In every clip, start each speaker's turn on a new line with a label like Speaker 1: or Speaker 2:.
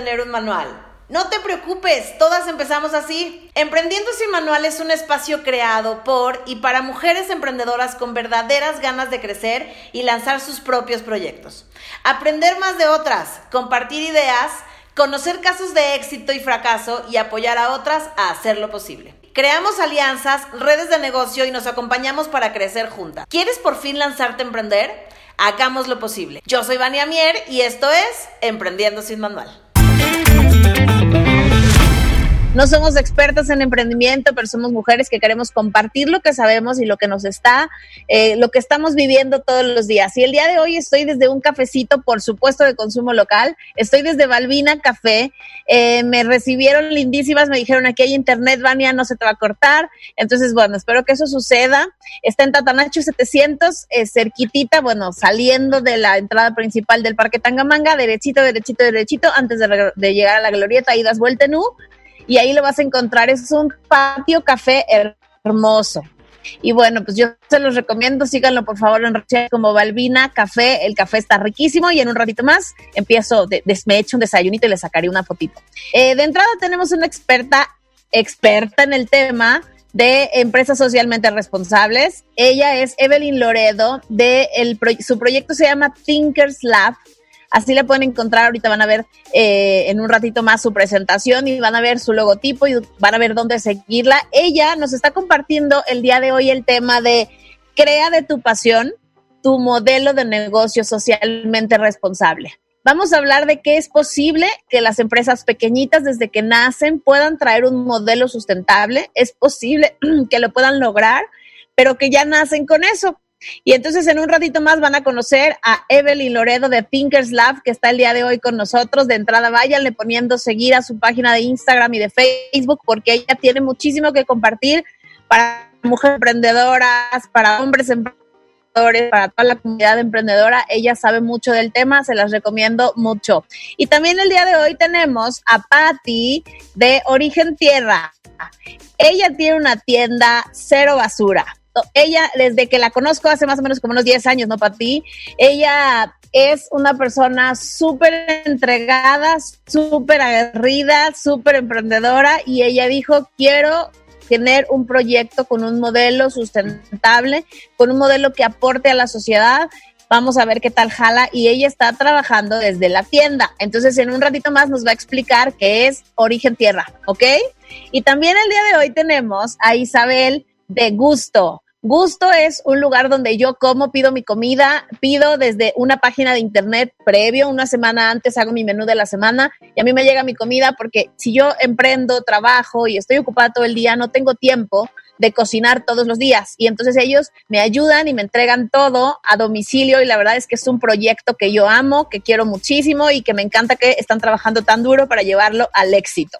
Speaker 1: un manual. No te preocupes, todas empezamos así. Emprendiendo sin manual es un espacio creado por y para mujeres emprendedoras con verdaderas ganas de crecer y lanzar sus propios proyectos. Aprender más de otras, compartir ideas, conocer casos de éxito y fracaso y apoyar a otras a hacer lo posible. Creamos alianzas, redes de negocio y nos acompañamos para crecer juntas. ¿Quieres por fin lanzarte a emprender? Hagamos lo posible. Yo soy Vania Mier y esto es Emprendiendo sin Manual. No somos expertas en emprendimiento, pero somos mujeres que queremos compartir lo que sabemos y lo que nos está, eh, lo que estamos viviendo todos los días. Y el día de hoy estoy desde un cafecito, por supuesto, de consumo local. Estoy desde Balbina Café. Eh, me recibieron lindísimas, me dijeron aquí hay internet, Vania, no se te va a cortar. Entonces, bueno, espero que eso suceda. Está en Tatanacho 700, eh, cerquitita, bueno, saliendo de la entrada principal del Parque Tangamanga, derechito, derechito, derechito, antes de, de llegar a la glorieta, y das vuelta en U y ahí lo vas a encontrar. Es un patio café hermoso. Y bueno, pues yo se los recomiendo, síganlo por favor en como Balbina Café, el café está riquísimo y en un ratito más empiezo, de, me echo un desayunito y le sacaré una fotito. Eh, de entrada tenemos una experta, experta en el tema de empresas socialmente responsables. Ella es Evelyn Loredo, de el, su proyecto se llama Thinkers Lab Así le pueden encontrar, ahorita van a ver eh, en un ratito más su presentación y van a ver su logotipo y van a ver dónde seguirla. Ella nos está compartiendo el día de hoy el tema de crea de tu pasión tu modelo de negocio socialmente responsable. Vamos a hablar de que es posible que las empresas pequeñitas desde que nacen puedan traer un modelo sustentable, es posible que lo puedan lograr, pero que ya nacen con eso. Y entonces en un ratito más van a conocer a Evelyn Loredo de Thinkers Lab, que está el día de hoy con nosotros. De entrada, váyanle poniendo seguir a su página de Instagram y de Facebook, porque ella tiene muchísimo que compartir para mujeres emprendedoras, para hombres emprendedores, para toda la comunidad emprendedora. Ella sabe mucho del tema, se las recomiendo mucho. Y también el día de hoy tenemos a Patti de Origen Tierra. Ella tiene una tienda cero basura ella, desde que la conozco hace más o menos como unos 10 años, ¿no, Pati? Ella es una persona súper entregada, súper aguerrida, súper emprendedora y ella dijo, quiero tener un proyecto con un modelo sustentable, con un modelo que aporte a la sociedad. Vamos a ver qué tal jala y ella está trabajando desde la tienda. Entonces, en un ratito más nos va a explicar qué es Origen Tierra, ¿ok? Y también el día de hoy tenemos a Isabel de Gusto. Gusto es un lugar donde yo como, pido mi comida, pido desde una página de internet previo, una semana antes hago mi menú de la semana y a mí me llega mi comida porque si yo emprendo, trabajo y estoy ocupada todo el día, no tengo tiempo de cocinar todos los días y entonces ellos me ayudan y me entregan todo a domicilio y la verdad es que es un proyecto que yo amo, que quiero muchísimo y que me encanta que están trabajando tan duro para llevarlo al éxito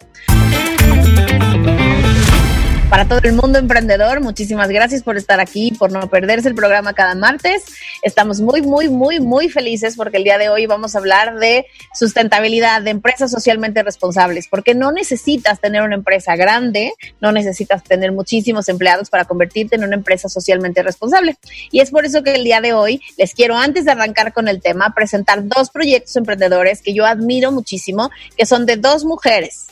Speaker 1: para todo el mundo emprendedor. Muchísimas gracias por estar aquí, por no perderse el programa cada martes. Estamos muy, muy, muy, muy felices porque el día de hoy vamos a hablar de sustentabilidad, de empresas socialmente responsables, porque no necesitas tener una empresa grande, no necesitas tener muchísimos empleados para convertirte en una empresa socialmente responsable. Y es por eso que el día de hoy les quiero, antes de arrancar con el tema, presentar dos proyectos emprendedores que yo admiro muchísimo, que son de dos mujeres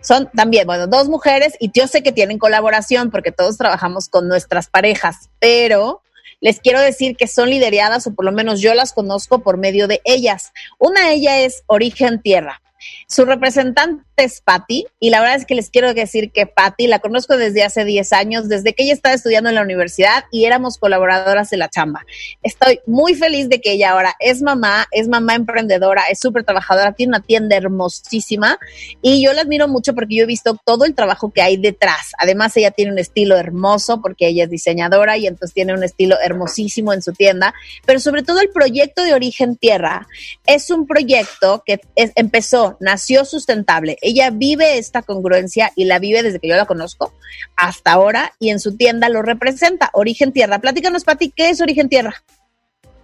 Speaker 1: son también, bueno, dos mujeres y yo sé que tienen colaboración porque todos trabajamos con nuestras parejas, pero les quiero decir que son lideradas o por lo menos yo las conozco por medio de ellas. Una de ellas es Origen Tierra. Su representante es Patti y la verdad es que les quiero decir que Patti la conozco desde hace 10 años, desde que ella estaba estudiando en la universidad y éramos colaboradoras de la chamba. Estoy muy feliz de que ella ahora es mamá, es mamá emprendedora, es súper trabajadora, tiene una tienda hermosísima y yo la admiro mucho porque yo he visto todo el trabajo que hay detrás. Además, ella tiene un estilo hermoso porque ella es diseñadora y entonces tiene un estilo hermosísimo en su tienda, pero sobre todo el proyecto de Origen Tierra es un proyecto que empezó, nació sustentable ella vive esta congruencia y la vive desde que yo la conozco hasta ahora y en su tienda lo representa. Origen Tierra. Platícanos, Pati, ¿qué es Origen Tierra?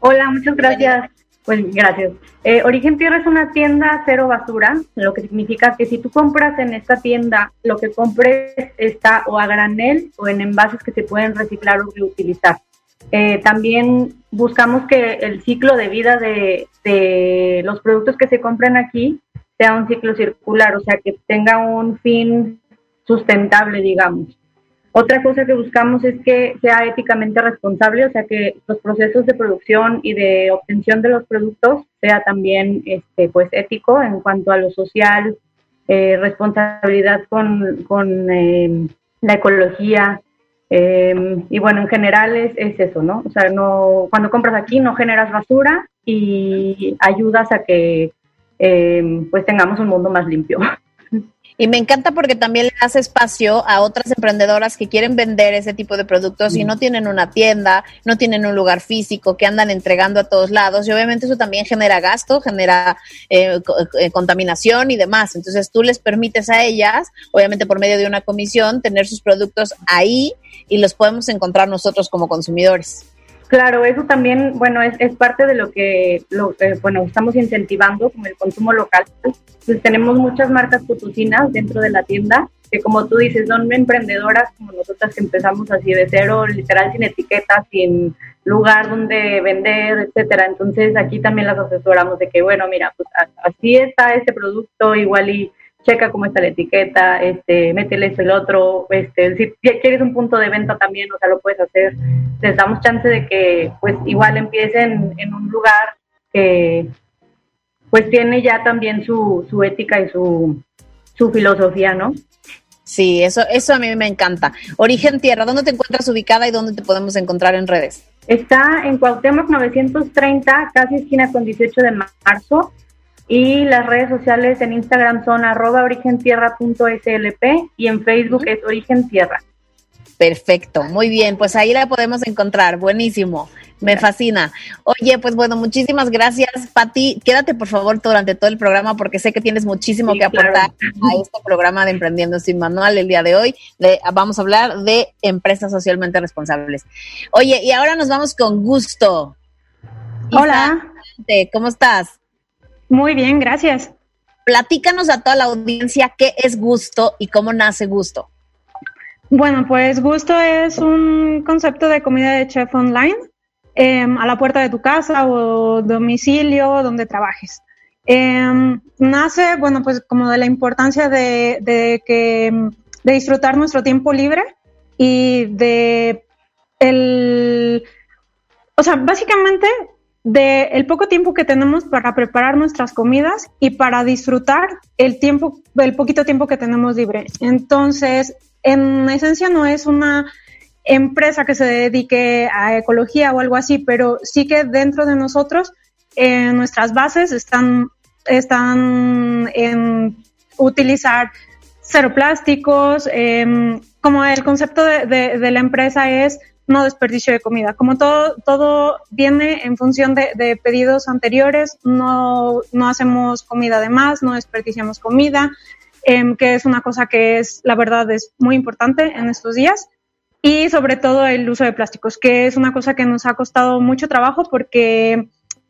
Speaker 2: Hola, muchas gracias. Pues gracias. Eh, Origen Tierra es una tienda cero basura, lo que significa que si tú compras en esta tienda, lo que compres está o a granel o en envases que se pueden reciclar o reutilizar. Eh, también buscamos que el ciclo de vida de, de los productos que se compran aquí sea un ciclo circular, o sea, que tenga un fin sustentable, digamos. Otra cosa que buscamos es que sea éticamente responsable, o sea, que los procesos de producción y de obtención de los productos sea también este, pues, ético en cuanto a lo social, eh, responsabilidad con, con eh, la ecología. Eh, y bueno, en general es, es, eso, ¿no? O sea, no, cuando compras aquí no generas basura y ayudas a que pues tengamos un mundo más limpio.
Speaker 1: Y me encanta porque también le hace espacio a otras emprendedoras que quieren vender ese tipo de productos y no tienen una tienda, no tienen un lugar físico, que andan entregando a todos lados. Y obviamente eso también genera gasto, genera eh, eh, contaminación y demás. Entonces tú les permites a ellas, obviamente por medio de una comisión, tener sus productos ahí y los podemos encontrar nosotros como consumidores.
Speaker 2: Claro, eso también, bueno, es, es parte de lo que, lo, bueno, estamos incentivando como el consumo local. Pues tenemos muchas marcas potosinas dentro de la tienda que como tú dices, son emprendedoras como nosotras que empezamos así de cero, literal sin etiquetas, sin lugar donde vender, etcétera. Entonces aquí también las asesoramos de que, bueno, mira, pues así está este producto, igual y checa cómo está la etiqueta, este, métele eso el otro, este, si quieres un punto de venta también, o sea, lo puedes hacer. Les damos chance de que, pues, igual empiecen en un lugar que, pues, tiene ya también su, su ética y su, su filosofía, ¿no?
Speaker 1: Sí, eso, eso a mí me encanta. Origen Tierra, ¿dónde te encuentras ubicada y dónde te podemos encontrar en redes?
Speaker 2: Está en Cuauhtémoc 930, casi esquina con 18 de marzo. Y las redes sociales en Instagram son arroba origentierra.slp y en Facebook es Origen Tierra.
Speaker 1: Perfecto, muy bien, pues ahí la podemos encontrar, buenísimo, me fascina. Oye, pues bueno, muchísimas gracias, Pati. Quédate por favor durante todo el programa porque sé que tienes muchísimo que aportar a este programa de Emprendiendo sin Manual el día de hoy. vamos a hablar de empresas socialmente responsables. Oye, y ahora nos vamos con gusto.
Speaker 3: Hola.
Speaker 1: ¿Cómo estás?
Speaker 3: Muy bien, gracias.
Speaker 1: Platícanos a toda la audiencia qué es gusto y cómo nace gusto.
Speaker 3: Bueno, pues gusto es un concepto de comida de chef online em, a la puerta de tu casa o domicilio donde trabajes. Em, nace, bueno, pues como de la importancia de, de, que, de disfrutar nuestro tiempo libre y de el, o sea, básicamente de el poco tiempo que tenemos para preparar nuestras comidas y para disfrutar el tiempo, el poquito tiempo que tenemos libre. Entonces, en esencia no es una empresa que se dedique a ecología o algo así, pero sí que dentro de nosotros eh, nuestras bases están, están en utilizar cero plásticos, em, como el concepto de la empresa es no desperdicio de comida. Como todo, todo viene en función de, pedidos anteriores, no, no, hacemos comida de más, no desperdiciamos comida, em, que es una cosa que es, la verdad, es muy importante en estos días. Y sobre todo el uso de plásticos, que es una cosa que nos ha costado mucho trabajo porque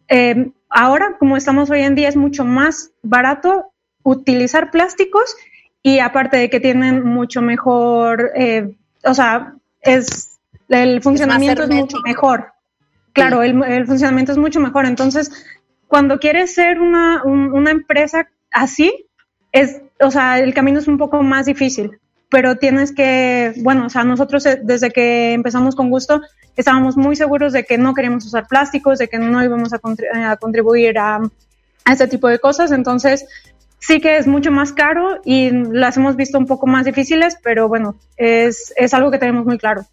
Speaker 3: em, ahora, como estamos hoy en día, es mucho más barato utilizar plásticos y aparte de que tienen mucho mejor, eh, o sea, es el funcionamiento es, mucho mejor. Claro, el, funcionamiento es mucho mejor. Entonces, cuando quieres ser una, una empresa así, es, o sea, el camino es un poco más difícil, pero tienes que, bueno, o sea, nosotros eh, desde que empezamos con gusto estábamos muy seguros de que no queríamos usar plásticos, de que no íbamos a, a contribuir a, a, este tipo de cosas, entonces sí que es mucho más caro y las hemos visto un poco más difíciles, pero bueno, es, es algo que tenemos muy claro.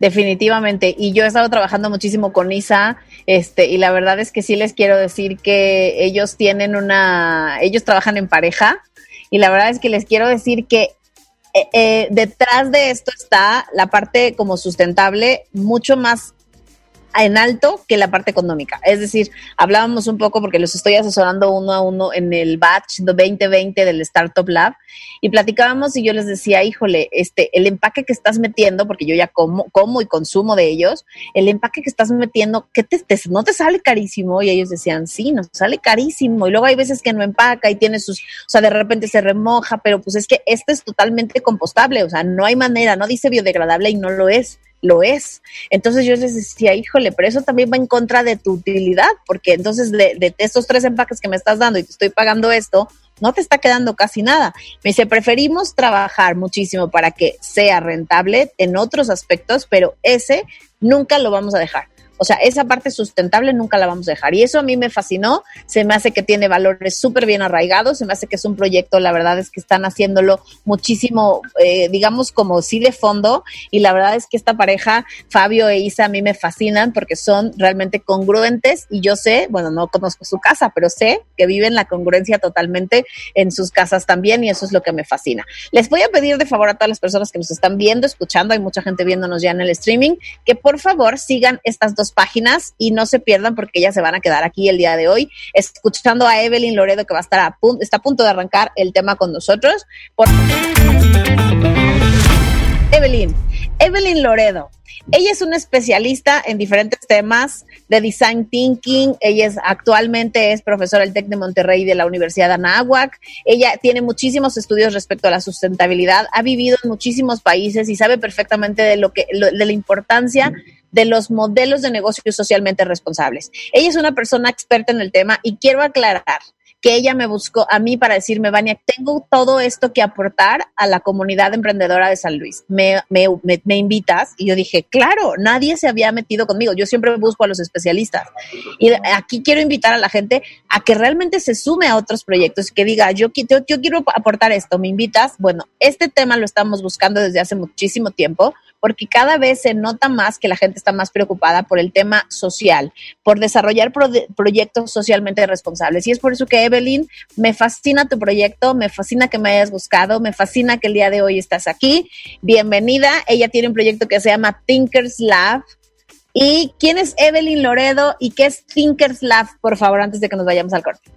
Speaker 1: Definitivamente. Y yo he estado trabajando muchísimo con Isa, este, y la verdad es que sí les quiero decir que ellos tienen una, ellos trabajan en pareja, y la verdad es que les quiero decir que eh, eh, detrás de esto está la parte como sustentable mucho más en alto que la parte económica. Es decir, hablábamos un poco porque los estoy asesorando uno a uno en el batch 2020 del Startup Lab y platicábamos y yo les decía, híjole, este, el empaque que estás metiendo, porque yo ya como, como y consumo de ellos, el empaque que estás metiendo, ¿qué te, no te sale carísimo? Y ellos decían, sí, nos sale carísimo. Y luego hay veces que no empaca y tiene sus, o sea, de repente se remoja, pero pues es que este es totalmente compostable, o sea, no hay manera, no dice biodegradable y no lo es. Lo es. Entonces yo les decía, híjole, pero eso también va en contra de tu utilidad, porque entonces de, de estos tres empaques que me estás dando y te estoy pagando esto, no te está quedando casi nada. Me dice, preferimos trabajar muchísimo para que sea rentable en otros aspectos, pero ese nunca lo vamos a dejar. O sea, esa parte sustentable nunca la vamos a dejar. Y eso a mí me fascinó. Se me hace que tiene valores súper bien arraigados. Se me hace que es un proyecto, la verdad es que están haciéndolo muchísimo, eh, digamos, como sí de fondo. Y la verdad es que esta pareja, Fabio e Isa, a mí me fascinan porque son realmente congruentes. Y yo sé, bueno, no conozco su casa, pero sé que viven la congruencia totalmente en sus casas también. Y eso es lo que me fascina. Les voy a pedir de favor a todas las personas que nos están viendo, escuchando, hay mucha gente viéndonos ya en el streaming, que por favor sigan estas dos páginas y no se pierdan porque ya se van a quedar aquí el día de hoy escuchando a Evelyn Loredo que va a estar a punto, está a punto de arrancar el tema con nosotros. Evelyn, Evelyn Loredo. Ella es una especialista en diferentes temas de design thinking. Ella es actualmente es profesora del TEC de Monterrey de la Universidad de Anáhuac. Ella tiene muchísimos estudios respecto a la sustentabilidad. Ha vivido en muchísimos países y sabe perfectamente de lo que de la importancia de los modelos de negocios socialmente responsables. Ella es una persona experta en el tema y quiero aclarar que ella me buscó a mí para decirme, Vania, tengo todo esto que aportar a la comunidad emprendedora de San Luis. Me, me, me, invitas? Y yo dije, claro, nadie se había metido conmigo. Yo siempre busco a los especialistas. Y aquí quiero invitar a la gente a que realmente se sume a otros proyectos que diga, yo, yo, yo quiero aportar esto, ¿me invitas? Bueno, este tema lo estamos buscando desde hace muchísimo tiempo porque cada vez se nota más que la gente está más preocupada por el tema social, por desarrollar proyectos socialmente responsables. Y es por eso que, Evelyn, me fascina tu proyecto, me fascina que me hayas buscado, me fascina que el día de hoy estás aquí. Bienvenida. Ella tiene un proyecto que se llama Thinkers Lab. ¿Y quién es Evelyn Loredo y qué es Thinkers Lab, por favor, antes de que nos vayamos al corte?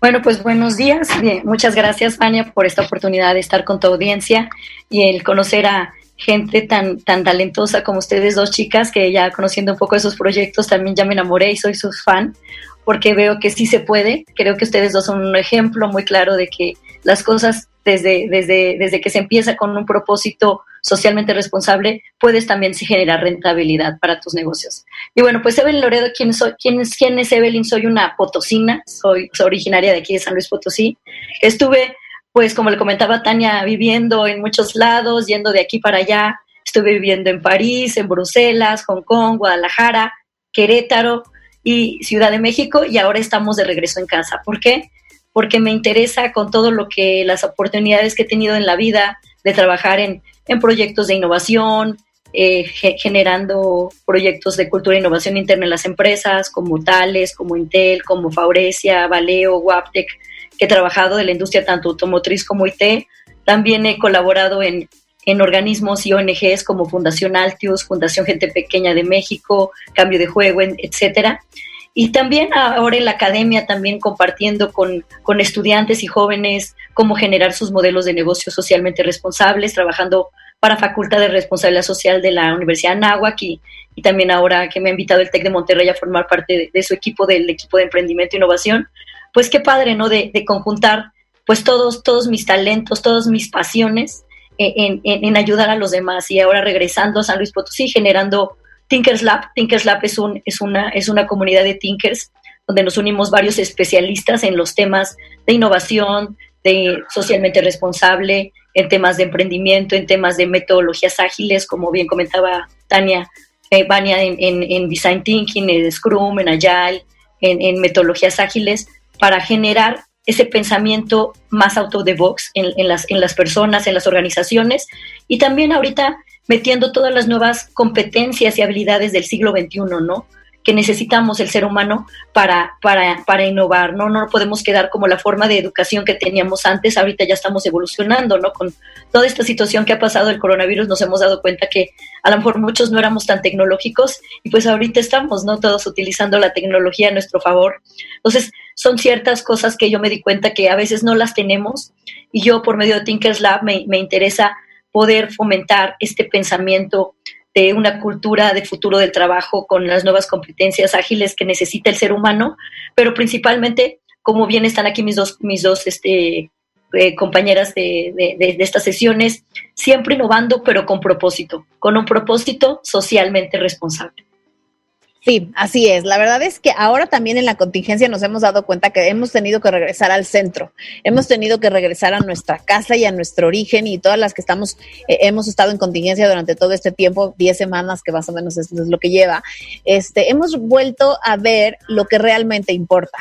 Speaker 4: Bueno, pues buenos días. muchas gracias, Vania, por esta oportunidad de estar con tu audiencia y el conocer a gente tan, tan talentosa como ustedes dos chicas, que ya conociendo un poco de sus proyectos también ya me enamoré y soy su fan, porque veo que sí se puede. Creo que ustedes dos son un ejemplo muy claro de que las cosas desde, desde, desde que se empieza con un propósito socialmente responsable, puedes también generar rentabilidad para tus negocios. Y bueno, pues Evelyn Loredo, ¿quién, soy, quién, es, quién es Evelyn? Soy una potosina, soy, soy originaria de aquí de San Luis Potosí. Estuve pues como le comentaba Tania, viviendo en muchos lados, yendo de aquí para allá. Estuve viviendo en París, en Bruselas, Hong Kong, Guadalajara, Querétaro y Ciudad de México y ahora estamos de regreso en casa. ¿Por qué? Porque me interesa con todo lo que las oportunidades que he tenido en la vida de trabajar en, proyectos de innovación, eh, generando proyectos de cultura e innovación interna en las empresas, como Tales, como Intel, como Faurecia, Valeo, Waptec, he trabajado de la industria tanto automotriz como IT. También he colaborado en, en organismos y ONGs como Fundación Altius, Fundación Gente Pequeña de México, Cambio de Juego, etcétera. Y también ahora en la academia, también compartiendo con, con, estudiantes y jóvenes cómo generar sus modelos de negocio socialmente responsables, trabajando para Facultad de Responsabilidad Social de la Universidad de Anáhuac y, y también ahora que me ha invitado el TEC de Monterrey a formar parte de, de, su equipo, del equipo de emprendimiento e innovación, pues qué padre, ¿no? De, conjuntar pues todos, todos mis talentos, todas mis pasiones en, en, ayudar a los demás. Y ahora regresando a San Luis Potosí, generando Tinkers Lab. Tinkers Lab es, un, es, una, es una comunidad de Tinkers donde nos unimos varios especialistas en los temas de innovación, de socialmente responsable, en temas de emprendimiento, en temas de metodologías ágiles, como bien comentaba Tania, eh, Vania, en, en, Design Thinking, en Scrum, en Agile, en, en metodologías ágiles, para generar ese pensamiento más out of the box en, las, en las personas, en las organizaciones y también ahorita metiendo todas las nuevas competencias y habilidades del siglo XXI, ¿no? Que necesitamos el ser humano para, para, para innovar, ¿no? No podemos quedar como la forma de educación que teníamos antes, ahorita ya estamos evolucionando, ¿no? Con toda esta situación que ha pasado el coronavirus nos hemos dado cuenta que a lo mejor muchos no éramos tan tecnológicos y pues ahorita estamos, ¿no? Todos utilizando la tecnología a nuestro favor. Entonces, son ciertas cosas que yo me di cuenta que a veces no las tenemos y yo por medio de Tinkers Lab me, me interesa poder fomentar este pensamiento de una cultura de futuro del trabajo con las nuevas competencias ágiles que necesita el ser humano, pero principalmente, como bien están aquí mis dos, mis dos este, eh, compañeras de, de, estas sesiones, siempre innovando, pero con propósito. con un propósito socialmente responsable.
Speaker 1: Sí, así es. La verdad es que ahora también en la contingencia nos hemos dado cuenta que hemos tenido que regresar al centro, hemos tenido que regresar a nuestra casa y a nuestro origen y todas las que estamos, eh, hemos estado en contingencia durante todo este tiempo, 10 semanas que más o menos es, es lo que lleva, este, hemos vuelto a ver lo que realmente importa.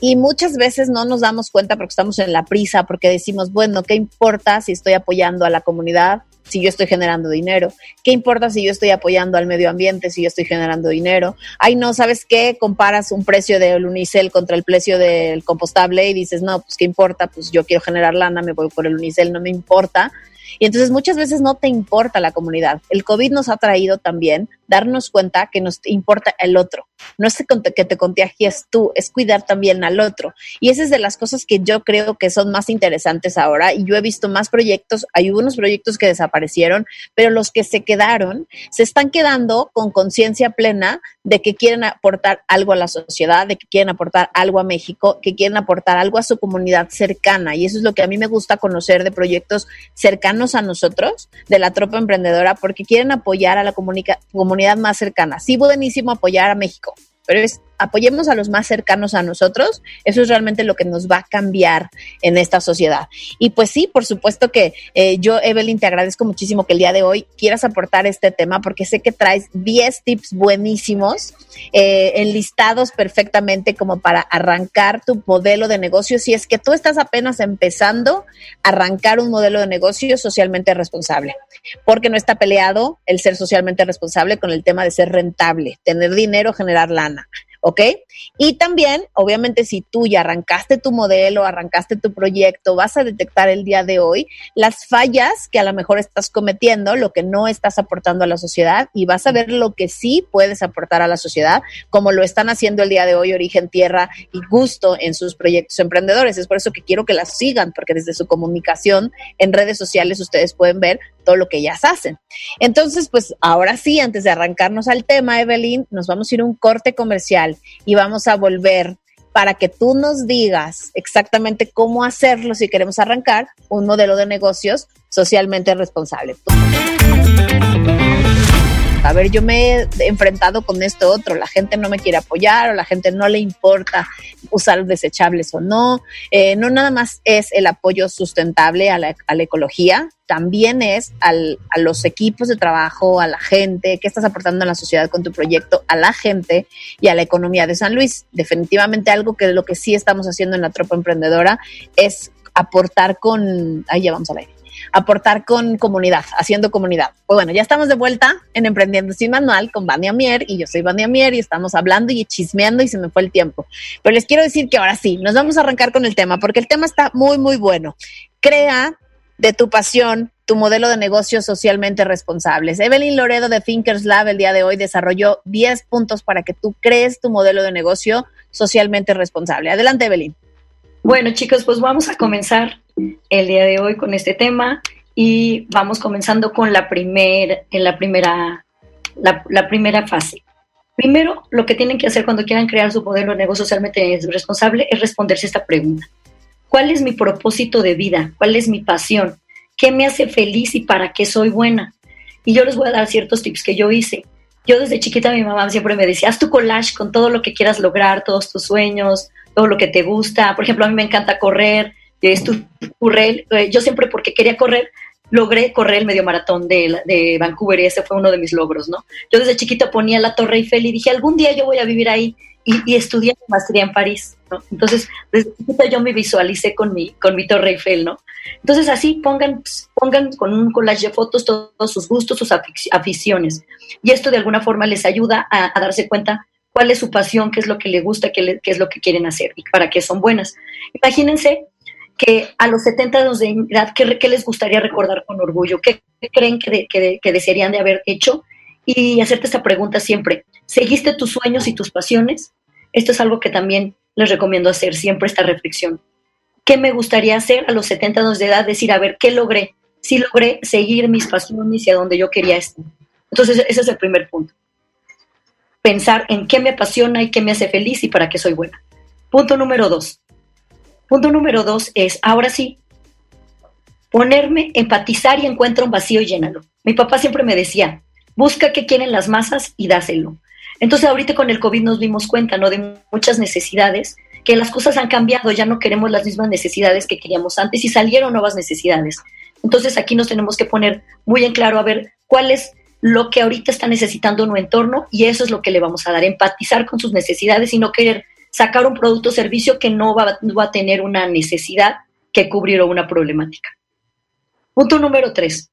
Speaker 1: Y muchas veces no nos damos cuenta porque estamos en la prisa, porque decimos, bueno, ¿qué importa si estoy apoyando a la comunidad? Si yo estoy generando dinero? ¿Qué importa si yo estoy apoyando al medio ambiente, si yo estoy generando dinero? Ay, no, ¿sabes qué? Comparas un precio del Unicel contra el precio del compostable y dices, no, pues ¿qué importa? Pues yo quiero generar lana, me voy por el Unicel, no me importa. Y entonces muchas veces no te importa la comunidad. El COVID nos ha traído también darnos cuenta que nos importa el otro. No es que te contagies tú, es cuidar también al otro. Y esa es de las cosas que yo creo que son más interesantes ahora. Y yo he visto más proyectos, hay unos proyectos que desaparecieron, pero los que se quedaron, se están quedando con conciencia plena de que quieren aportar algo a la sociedad, de que quieren aportar algo a México, que quieren aportar algo a su comunidad cercana. Y eso es lo que a mí me gusta conocer de proyectos cercanos a nosotros, de la tropa emprendedora, porque quieren apoyar a la comunidad más cercana. Sí, buenísimo apoyar a México, pero es apoyemos a los más cercanos a nosotros, eso es realmente lo que nos va a cambiar en esta sociedad. Y pues sí, por supuesto que eh, yo, Evelyn, te agradezco muchísimo que el día de hoy quieras aportar este tema porque sé que traes 10 tips buenísimos, eh, enlistados perfectamente como para arrancar tu modelo de negocio. Si es que tú estás apenas empezando a arrancar un modelo de negocio socialmente responsable, porque no está peleado el ser socialmente responsable con el tema de ser rentable, tener dinero, generar lana. ¿Ok? Y también, obviamente, si tú ya arrancaste tu modelo, arrancaste tu proyecto, vas a detectar el día de hoy las fallas que a lo mejor estás cometiendo, lo que no estás aportando a la sociedad y vas a ver lo que sí puedes aportar a la sociedad, como lo están haciendo el día de hoy Origen Tierra y Gusto en sus proyectos emprendedores. Es por eso que quiero que las sigan, porque desde su comunicación en redes sociales ustedes pueden ver todo lo que ellas hacen. Entonces, pues ahora sí, antes de arrancarnos al tema, Evelyn, nos vamos a ir a un corte comercial y vamos a volver para que tú nos digas exactamente cómo hacerlo si queremos arrancar un modelo de negocios socialmente responsable. A ver, yo me he enfrentado con esto otro, la gente no me quiere apoyar o la gente no le importa usar desechables o no. Eh, no nada más es el apoyo sustentable a la, ecología, también es al, a los equipos de trabajo, a la gente, qué estás aportando a la sociedad con tu proyecto, a la gente y a la economía de San Luis. Definitivamente algo que lo que sí estamos haciendo en la tropa emprendedora es aportar con, ahí ya vamos a ver, aportar con comunidad, haciendo comunidad. Pues bueno, ya estamos de vuelta en Emprendiendo sin Manual con Vania Mier y yo soy Vania Mier y estamos hablando y chismeando y se me fue el tiempo. Pero les quiero decir que ahora sí, nos vamos a arrancar con el tema porque el tema está muy, muy bueno. Crea de tu pasión tu modelo de negocio socialmente responsables. Evelyn Loredo de Thinkers Lab el día de hoy desarrolló 10 puntos para que tú crees tu modelo de negocio socialmente responsable. Adelante, Evelyn.
Speaker 4: Bueno, chicos, pues vamos a comenzar el día de hoy con este tema y vamos comenzando con la, primer, en la, primera, la, primera fase. Primero, lo que tienen que hacer cuando quieran crear su modelo de negocio socialmente responsable es responderse esta pregunta. ¿Cuál es mi propósito de vida? ¿Cuál es mi pasión? ¿Qué me hace feliz y para qué soy buena? Y yo les voy a dar ciertos tips que yo hice. Yo desde chiquita mi mamá siempre me decía, haz tu collage con todo lo que quieras lograr, todos tus sueños, todo lo que te gusta. Por ejemplo, a mí me encanta correr, es tu, eh, yo siempre porque quería correr, logré correr el medio maratón de, Vancouver y ese fue uno de mis logros, ¿no? Yo desde chiquita ponía la Torre Eiffel y dije, algún día yo voy a vivir ahí y, y estudié maestría en París, ¿no? Entonces, desde chiquita yo me visualicé con mi, con mi Torre Eiffel, ¿no? Entonces, así pongan, pongan con un collage de fotos todos sus gustos, sus aficiones. Y esto de alguna forma les ayuda a, darse cuenta cuál es su pasión, qué es lo que le gusta, qué, es lo que quieren hacer y para qué son buenas. Imagínense que a los 70 años de edad, ¿qué, les gustaría recordar con orgullo? ¿Qué, creen que, que, desearían de haber hecho? Y hacerte esta pregunta siempre, ¿seguiste tus sueños y tus pasiones? Esto es algo que también les recomiendo hacer, siempre esta reflexión. ¿Qué me gustaría hacer a los 70 años de edad? Decir, a ver, ¿qué logré? Si logré seguir mis pasiones y a donde yo quería estar. Entonces, ese es el primer punto pensar en qué me apasiona y qué me hace feliz y para qué soy buena. Punto número dos. Punto número dos es, ahora sí, ponerme, empatizar y encuentro un vacío y llénalo. Mi papá siempre me decía, busca qué quieren las masas y dáselo. Entonces ahorita con el COVID nos dimos cuenta, ¿no? De muchas necesidades, que las cosas han cambiado, ya no queremos las mismas necesidades que queríamos antes y salieron nuevas necesidades. Entonces aquí nos tenemos que poner muy en claro a ver cuál es lo que ahorita está necesitando nuestro entorno y eso es lo que le vamos a dar, empatizar con sus necesidades y no querer sacar un producto o servicio que no va, a tener una necesidad que cubrir o una problemática. Punto número tres.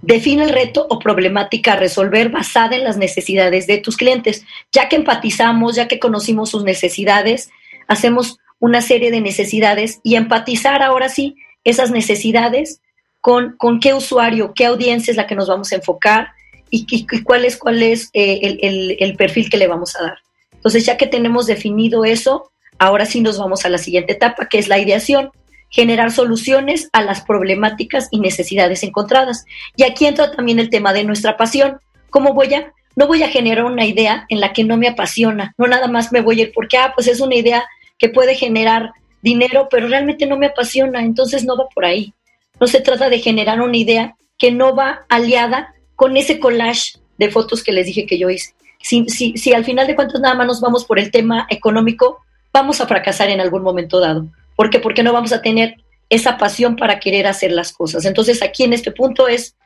Speaker 4: Define el reto o problemática a resolver basada en las necesidades de tus clientes. Ya que empatizamos, ya que conocimos sus necesidades, hacemos una serie de necesidades y empatizar ahora sí esas necesidades con, con qué usuario, qué audiencia es la que nos vamos a enfocar y, cuál es, cuál es eh, el perfil que le vamos a dar. Entonces, ya que tenemos definido eso, ahora sí nos vamos a la siguiente etapa, que es la ideación generar soluciones a las problemáticas y necesidades encontradas. Y aquí entra también el tema de nuestra pasión. ¿Cómo voy a? No voy a generar una idea en la que no me apasiona, no nada más me voy a ir porque, ah, pues es una idea que puede generar dinero, pero realmente no me apasiona, entonces no va por ahí. No se trata de generar una idea que no va aliada con ese collage de fotos que les dije que yo hice. Si, si, si al final de cuentas nada más nos vamos por el tema económico, vamos a fracasar en algún momento dado. ¿Por qué? Porque no vamos a tener esa pasión para querer hacer las cosas. Entonces aquí en este punto es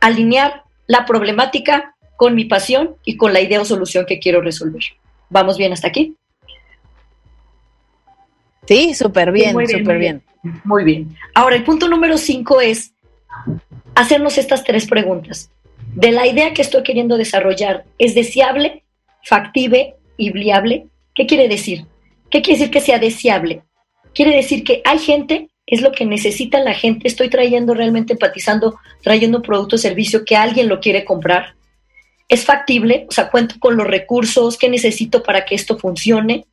Speaker 4: alinear la problemática con mi pasión y con la idea o solución que quiero resolver. ¿Vamos bien hasta aquí?
Speaker 1: Sí, súper bien, súper bien.
Speaker 4: Muy bien. Ahora, el punto número cinco es hacernos estas tres preguntas. De la idea que estoy queriendo desarrollar, ¿es deseable, factible y viable? ¿Qué quiere decir? ¿Qué quiere decir que sea deseable? Quiere decir que hay gente, es lo que necesita la gente, estoy trayendo realmente empatizando, trayendo producto o servicio que alguien lo quiere comprar. Es factible, o sea, cuento con los recursos que necesito para que esto funcione.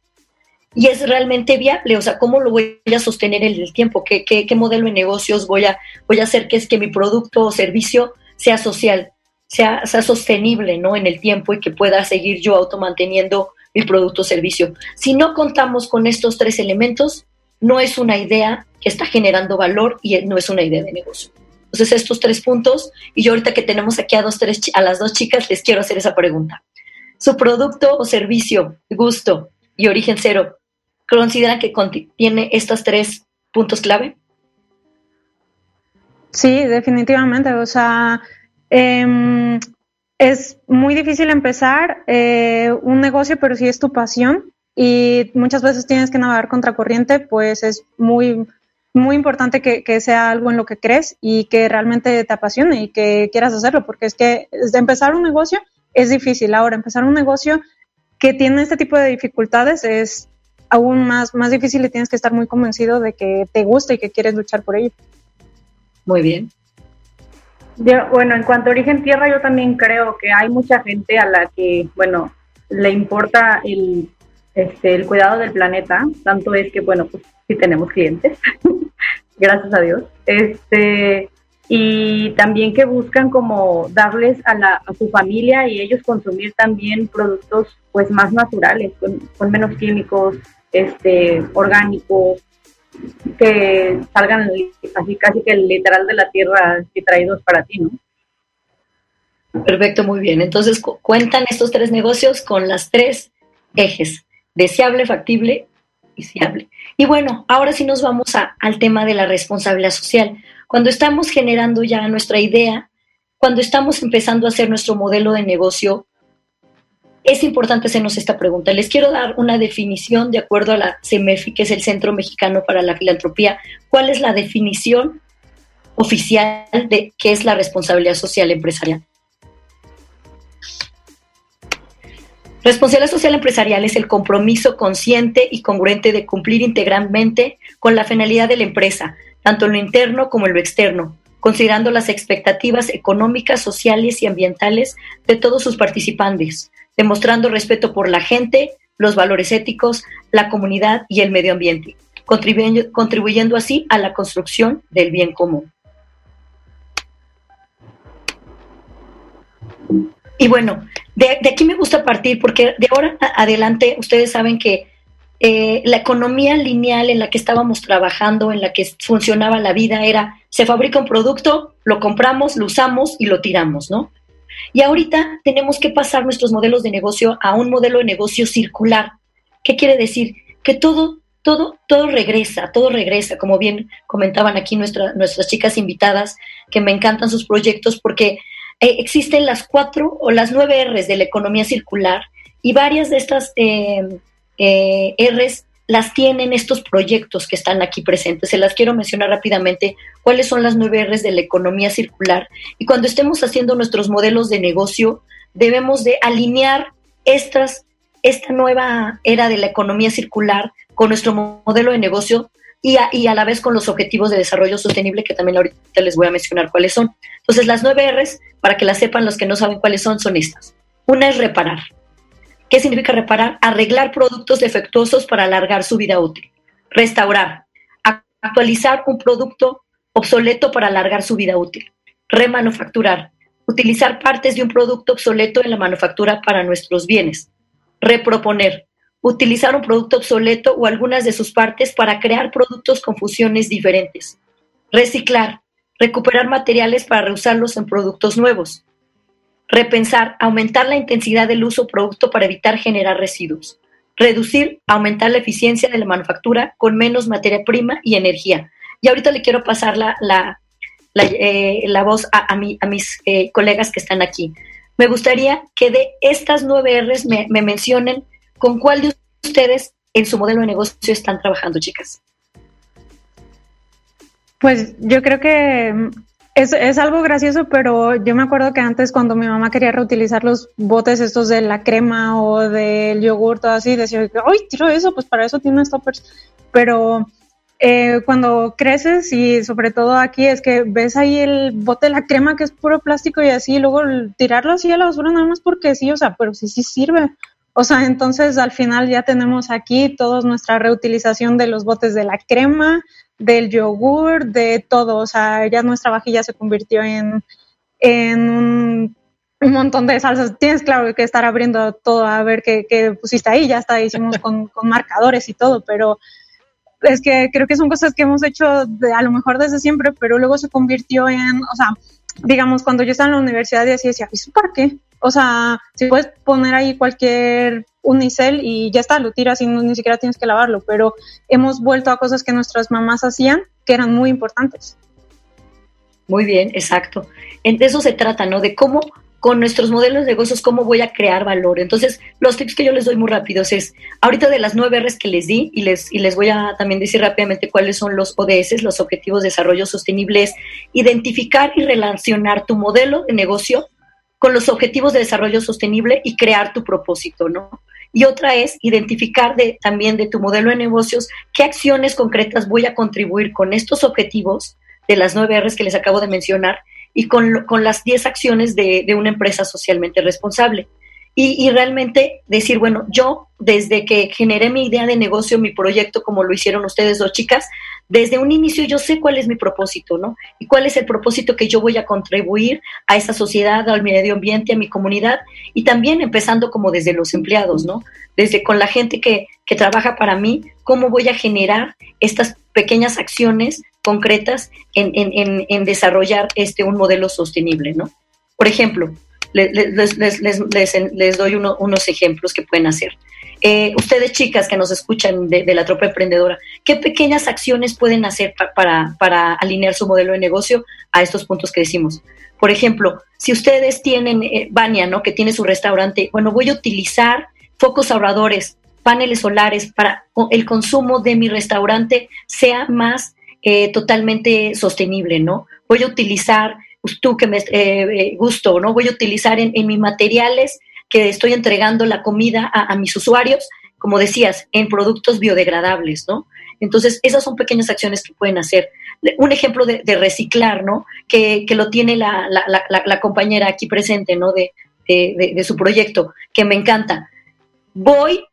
Speaker 4: Y es realmente viable, o sea, ¿cómo lo voy a sostener en el tiempo? ¿Qué, qué, modelo de negocios voy a, voy a hacer que es que mi producto o servicio sea social, sea, sea sostenible ¿no? en el tiempo y que pueda seguir yo automanteniendo mi producto o servicio? Si no contamos con estos tres elementos, no es una idea que está generando valor y no es una idea de negocio. Entonces, estos tres puntos, y yo ahorita que tenemos aquí a, dos, tres, a las dos chicas, les quiero hacer esa pregunta. ¿Su producto o servicio, gusto y origen cero, consideran que contiene estos tres puntos clave?
Speaker 3: Sí, definitivamente. O sea, em, es muy difícil empezar eh, un negocio, pero si es tu pasión, y muchas veces tienes que navegar contracorriente, pues es muy, muy importante que, que, sea algo en lo que crees y que realmente te apasione y que quieras hacerlo, porque es que empezar un negocio es difícil. Ahora, empezar un negocio que tiene este tipo de dificultades es aún más, más difícil y tienes que estar muy convencido de que te gusta y que quieres luchar por ello.
Speaker 4: Muy bien.
Speaker 2: Bueno, en cuanto a origen tierra, yo también creo que hay mucha gente a la que, bueno, le importa el este, el cuidado del planeta, tanto es que, bueno, pues sí tenemos clientes, gracias a Dios, este, y también que buscan como darles a, la, a su familia y ellos consumir también productos pues más naturales, con, menos químicos, este, orgánicos, que salgan así casi que literal de la tierra y traídos para ti, ¿no?
Speaker 4: Perfecto, muy bien. Entonces cuentan estos tres negocios con las tres ejes deseable, factible y fiable. Y bueno, ahora sí nos vamos al tema de la responsabilidad social. Cuando estamos generando ya nuestra idea, cuando estamos empezando a hacer nuestro modelo de negocio, es importante hacernos esta pregunta. Les quiero dar una definición de acuerdo a la CEMEFI, que es el Centro Mexicano para la Filantropía. ¿Cuál es la definición oficial de qué es la responsabilidad social empresarial? Responsabilidad social empresarial es el compromiso consciente y congruente de cumplir integralmente con la finalidad de la empresa, tanto en lo interno como en lo externo, considerando las expectativas económicas, sociales y ambientales de todos sus participantes, demostrando respeto por la gente, los valores éticos, la comunidad y el medio ambiente, contribuyendo, contribuyendo así a la construcción del bien común. Y bueno, de, aquí me gusta partir porque de ahora adelante ustedes saben que eh, la economía lineal en la que estábamos trabajando, en la que funcionaba la vida, era se fabrica un producto, lo compramos, lo usamos y lo tiramos, ¿no? Y ahorita tenemos que pasar nuestros modelos de negocio a un modelo de negocio circular. ¿Qué quiere decir? Que todo, todo, todo regresa, todo regresa, como bien comentaban aquí nuestras chicas invitadas, que me encantan sus proyectos porque eh, existen las cuatro o las nueve R's de la economía circular y varias de estas eh, eh, R's las tienen estos proyectos que están aquí presentes. Se las quiero mencionar rápidamente cuáles son las nueve R's de la economía circular. Y cuando estemos haciendo nuestros modelos de negocio, debemos de alinear estas, esta nueva era de la economía circular con nuestro modelo de negocio y a, y a, la vez con los objetivos de desarrollo sostenible que también ahorita les voy a mencionar cuáles son. Entonces, las nueve R's, para que las sepan los que no saben cuáles son, son estas. Una es reparar. ¿Qué significa reparar? Arreglar productos defectuosos para alargar su vida útil. Restaurar. Actualizar un producto obsoleto para alargar su vida útil. Remanufacturar. Utilizar partes de un producto obsoleto en la manufactura para nuestros bienes. Reproponer. Utilizar un producto obsoleto o algunas de sus partes para crear productos con funciones diferentes. Reciclar. Recuperar materiales para reusarlos en productos nuevos repensar, aumentar la intensidad del uso producto para evitar generar residuos, reducir, aumentar la eficiencia de la manufactura con menos materia prima y energía. Y ahorita le quiero pasar la, la, la, eh, voz a, a, mis eh, colegas que están aquí. Me gustaría que de estas nueve R's me, me mencionen con cuál de ustedes en su modelo de negocio están trabajando, chicas.
Speaker 3: Pues yo creo que es, es, algo gracioso, pero yo me acuerdo que antes cuando mi mamá quería reutilizar los botes estos de la crema o del yogur, todo así, decía, ¡ay, tiro eso! Pues para eso tiene stoppers. Pero eh, cuando creces y sobre todo aquí es que ves ahí el bote de la crema que es puro plástico y así, luego tirarlo así a la basura nada más porque sí, o sea, pero sí, sí sirve. O sea, entonces al final ya tenemos aquí toda nuestra reutilización de los botes de la crema, del yogur, de todo. O sea, ya nuestra vajilla se convirtió en, en un, montón de salsas. Tienes, claro, que estar abriendo todo a ver qué, pusiste ahí. Ya está, hicimos con, con, marcadores y todo, pero es que creo que son cosas que hemos hecho de, a lo mejor desde siempre, pero luego se convirtió en, o sea, digamos, cuando yo estaba en la universidad y así decía, ¿eso para qué? O sea, si puedes poner ahí cualquier unicel y ya está, lo tiras y ni siquiera tienes que lavarlo, pero hemos vuelto a cosas que nuestras mamás hacían que eran muy importantes.
Speaker 4: Muy bien, exacto. De eso se trata, ¿no? De cómo con nuestros modelos de negocios, cómo voy a crear valor. Entonces, los tips que yo les doy muy rápidos es, ahorita de las nueve R's que les di, y les, y les voy a también decir rápidamente cuáles son los ODS, los Objetivos de Desarrollo Sostenible, es identificar y relacionar tu modelo de negocio con los Objetivos de Desarrollo Sostenible y crear tu propósito, ¿no? Y otra es identificar de, también de tu modelo de negocios qué acciones concretas voy a contribuir con estos objetivos de las nueve R's que les acabo de mencionar y con, las diez acciones de, de, una empresa socialmente responsable. Y, y, realmente decir, bueno, yo desde que generé mi idea de negocio, mi proyecto, como lo hicieron ustedes dos chicas, desde un inicio yo sé cuál es mi propósito, ¿no? Y cuál es el propósito que yo voy a contribuir a esa sociedad, al medio ambiente, a mi comunidad, y también empezando como desde los empleados, ¿no? Desde con la gente que, que trabaja para mí, cómo voy a generar estas pequeñas acciones concretas en, en, en, desarrollar este, un modelo sostenible, ¿no? Por ejemplo, les, les, les, les doy uno, unos ejemplos que pueden hacer. Eh, ustedes chicas que nos escuchan de, la tropa emprendedora, ¿qué pequeñas acciones pueden hacer para, para, alinear su modelo de negocio a estos puntos que decimos? Por ejemplo, si ustedes tienen, eh, Bania, ¿no? Que tiene su restaurante, bueno, voy a utilizar focos ahorradores, paneles solares para el consumo de mi restaurante sea más eh, totalmente sostenible, ¿no? Voy a utilizar, pues, tú que me eh, gusto, ¿no? Voy a utilizar en, en mis materiales que estoy entregando la comida a, mis usuarios, como decías, en productos biodegradables, ¿no? Entonces, esas son pequeñas acciones que pueden hacer. Un ejemplo de, reciclar, ¿no? Que, lo tiene la, la, compañera aquí presente, ¿no? De, de, su proyecto, que me encanta. Voy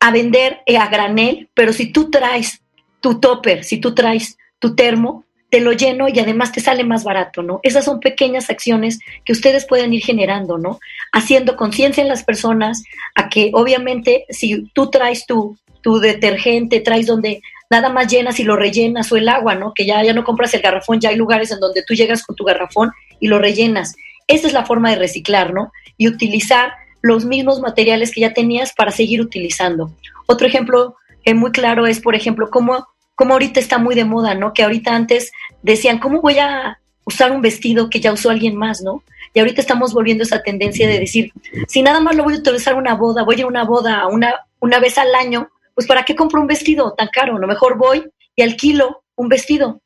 Speaker 4: a vender a granel, pero si tú traes tu topper, si tú traes tu termo, te lo lleno y además te sale más barato, ¿no? Esas son pequeñas acciones que ustedes pueden ir generando, ¿no? Haciendo conciencia en las personas a que obviamente si tú traes tu, tu detergente, traes donde nada más llenas y lo rellenas o el agua, ¿no? Que ya, ya no compras el garrafón, ya hay lugares en donde tú llegas con tu garrafón y lo rellenas. Esa es la forma de reciclar, ¿no? Y utilizar los mismos materiales que ya tenías para seguir utilizando. Otro ejemplo eh, muy claro es, por ejemplo, cómo, cómo ahorita está muy de moda, ¿no? Que ahorita antes decían, ¿cómo voy a usar un vestido que ya usó alguien más, ¿no? Y ahorita estamos volviendo esa tendencia de decir, si nada más lo voy a utilizar una boda, voy a ir a una boda una, una vez al año, pues ¿para qué compro un vestido tan caro? A lo mejor voy y alquilo un vestido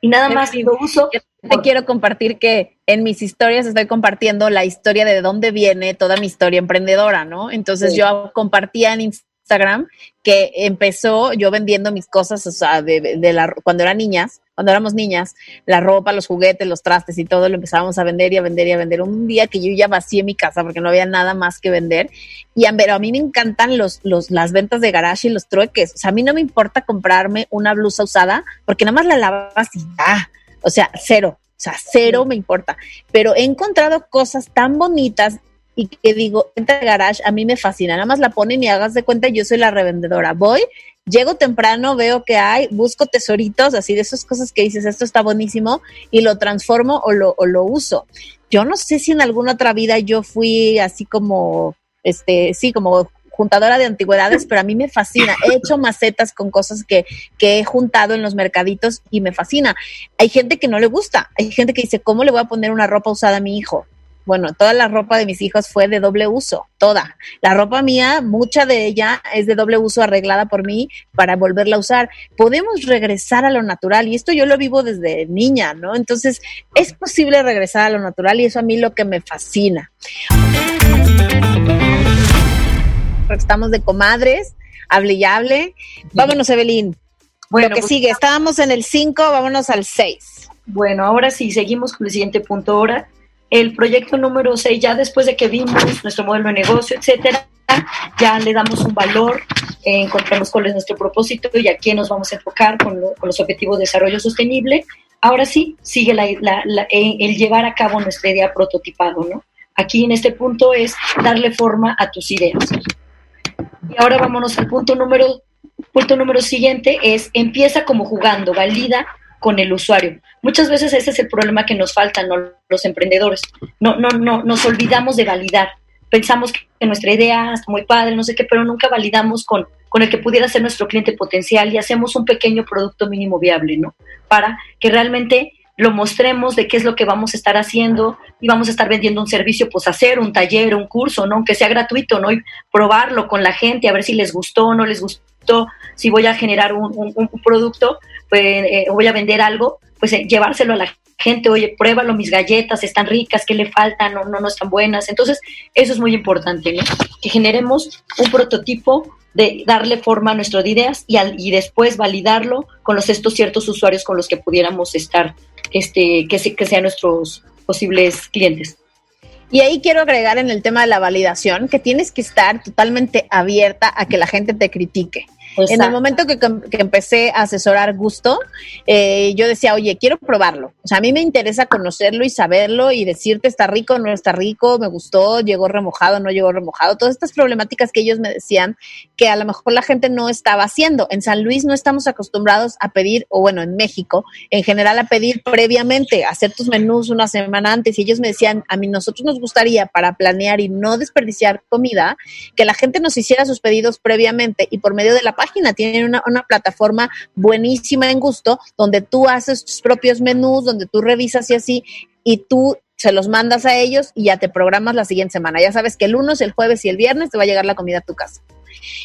Speaker 4: y nada más lo uso.
Speaker 1: te quiero compartir que en mis historias estoy compartiendo la historia de dónde viene toda mi historia emprendedora, ¿no? Entonces yo compartía en Instagram que empezó yo vendiendo mis cosas, o sea, de, de la, cuando eran niñas, cuando éramos niñas, la ropa, los juguetes, los trastes y todo lo empezábamos a vender y a vender y a vender. Un día que yo ya vacié mi casa porque no había nada más que vender. Y a, pero a mí me encantan los, los, las ventas de garage y los trueques. O sea, a mí no me importa comprarme una blusa usada porque nada más la lavas y ya. O sea, cero. O sea, cero me importa. Pero he encontrado cosas tan bonitas y que digo, venta de garage a mí me fascina. Nada más la ponen y hagas de cuenta, yo soy la revendedora. Voy, llego temprano, veo que hay, busco tesoritos, así de esas cosas que dices, esto está buenísimo, y lo transformo o lo, o lo uso. Yo no sé si en alguna otra vida yo fui así como, este, sí, como juntadora de antigüedades, pero a mí me fascina. He hecho macetas con cosas que, que he juntado en los mercaditos y me fascina. Hay gente que no le gusta, hay gente que dice, ¿cómo le voy a poner una ropa usada a mi hijo? Bueno, toda la ropa de mis hijos fue de doble uso, toda. La ropa mía, mucha de ella es de doble uso arreglada por mí para volverla a usar. Podemos regresar a lo natural y esto yo lo vivo desde niña, ¿no? Entonces, es posible regresar a lo natural y eso a mí lo que me fascina. Estamos de comadres, hable y hable. Vámonos, Evelyn. Bueno, lo que pues, sigue, estábamos en el 5, vámonos al 6.
Speaker 4: Bueno, ahora sí, seguimos con el siguiente punto ahora el proyecto número 6, ya después de que vimos nuestro modelo de negocio, etcétera, ya le damos un valor, eh, encontramos cuál es nuestro propósito y a quién nos vamos a enfocar con, los objetivos de desarrollo sostenible. Ahora sí, sigue el llevar a cabo nuestra idea prototipado, ¿no? Aquí en este punto es darle forma a tus ideas. Y ahora vámonos al punto número, punto número siguiente, es empieza como jugando, valida con el usuario. Muchas veces ese es el problema que nos faltan los emprendedores. No, no, no, nos olvidamos de validar. Pensamos que nuestra idea está muy padre, no sé qué, pero nunca validamos con, con el que pudiera ser nuestro cliente potencial y hacemos un pequeño producto mínimo viable, ¿no? Para que realmente lo mostremos de qué es lo que vamos a estar haciendo y vamos a estar vendiendo un servicio, pues hacer un taller, un curso, ¿no? Aunque sea gratuito, ¿no? Y probarlo con la gente, a ver si les gustó no les gustó, si voy a generar un, producto, pues eh, voy a vender algo, pues eh, llevárselo a la gente, oye, pruébalo, mis galletas están ricas, ¿qué le faltan? No, no, no están buenas. Entonces, eso es muy importante, ¿no? Que generemos un prototipo de darle forma a nuestras ideas y, al, y después validarlo con los estos ciertos usuarios con los que pudiéramos estar este, que, que sean nuestros posibles clientes.
Speaker 1: Y ahí quiero agregar en el tema de la validación que tienes que estar totalmente abierta a que la gente te critique. En el momento que, empecé a asesorar gusto, eh, yo decía, oye, quiero probarlo. O sea, a mí me interesa conocerlo y saberlo y decirte está rico, no está rico, me gustó, llegó remojado, no llegó remojado. Todas estas problemáticas que ellos me decían que a lo mejor la gente no estaba haciendo. En San Luis no estamos acostumbrados a pedir, o bueno, en México, en general a pedir previamente, hacer tus menús una semana antes. Y ellos me decían, a mí nosotros nos gustaría para planear y no desperdiciar comida, que la gente nos hiciera sus pedidos previamente y por medio de la página. Tienen una, una, plataforma buenísima en gusto donde tú haces tus propios menús, donde tú revisas y así, y tú se los mandas a ellos y ya te programas la siguiente semana. Ya sabes que el lunes, el jueves y el viernes te va a llegar la comida a tu casa.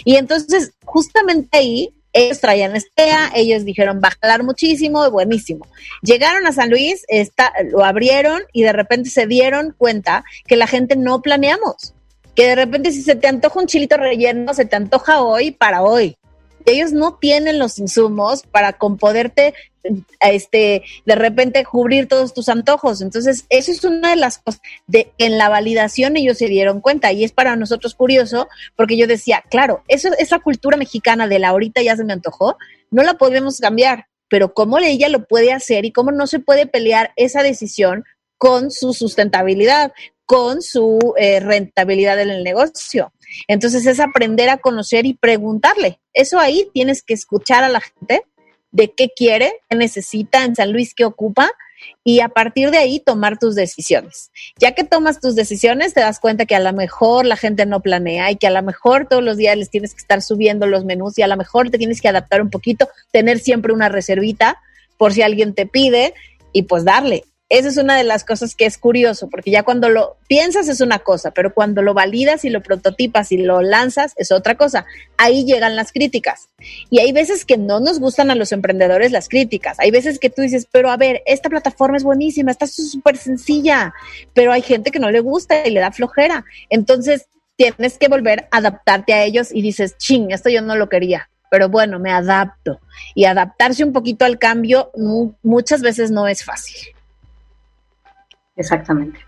Speaker 1: Y entonces, justamente ahí, ellos traían estea, ellos dijeron va a jalar muchísimo, buenísimo. Llegaron a San Luis, está, lo abrieron y de repente se dieron cuenta que la gente no planeamos que de repente si se te antoja un chilito relleno, se te antoja hoy para hoy ellos no tienen los insumos para con poderte este de repente cubrir todos tus antojos. Entonces, eso es una de las cosas de en la validación ellos se dieron cuenta y es para nosotros curioso porque yo decía, claro, eso esa cultura mexicana de la ahorita ya se me antojó, no la podemos cambiar, pero cómo ella lo puede hacer y cómo no se puede pelear esa decisión con su sustentabilidad, con su eh, rentabilidad en el negocio. Entonces es aprender a conocer y preguntarle. Eso ahí tienes que escuchar a la gente de qué quiere, qué necesita en San Luis, qué ocupa y a partir de ahí tomar tus decisiones. Ya que tomas tus decisiones, te das cuenta que a lo mejor la gente no planea y que a lo mejor todos los días les tienes que estar subiendo los menús y a lo mejor te tienes que adaptar un poquito, tener siempre una reservita por si alguien te pide y pues darle. Esa es una de las cosas que es curioso, porque ya cuando lo piensas es una cosa, pero cuando lo validas y lo prototipas y lo lanzas es otra cosa. Ahí llegan las críticas. Y hay veces que no nos gustan a los emprendedores las críticas. Hay veces que tú dices, pero a ver, esta plataforma es buenísima, está súper sencilla, pero hay gente que no le gusta y le da flojera. Entonces, tienes que volver a adaptarte a ellos y dices, ching, esto yo no lo quería pero bueno, me adapto. Y adaptarse un poquito al cambio muchas veces no es fácil.
Speaker 4: Exactamente.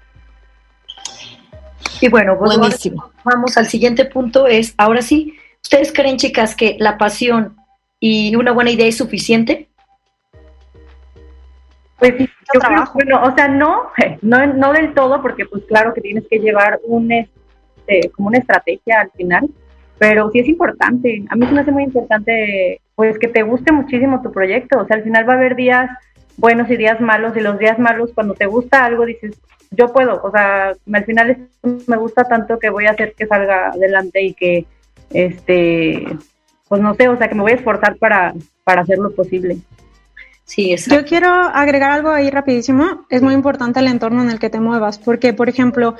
Speaker 4: Y bueno, pues Buenísimo. Vamos, al siguiente punto, es, ahora sí, ¿ustedes creen, chicas, que la pasión y una buena idea es suficiente?
Speaker 2: Pues sí, yo creo, bueno, o sea, no, no, no del todo, porque pues claro que tienes que llevar un, este, como una estrategia al final, pero sí es importante. A mí se me hace muy importante, pues que te guste muchísimo tu proyecto. O sea, al final va a haber días buenos y días malos y los días malos cuando te gusta algo dices yo puedo, o sea, al final me gusta tanto que voy a hacer que salga adelante y que este pues no sé, o sea, que me voy a esforzar para para hacer lo posible.
Speaker 3: Sí, exacto. Yo quiero agregar algo ahí rapidísimo. Es muy importante el entorno en el que te muevas, porque, por ejemplo,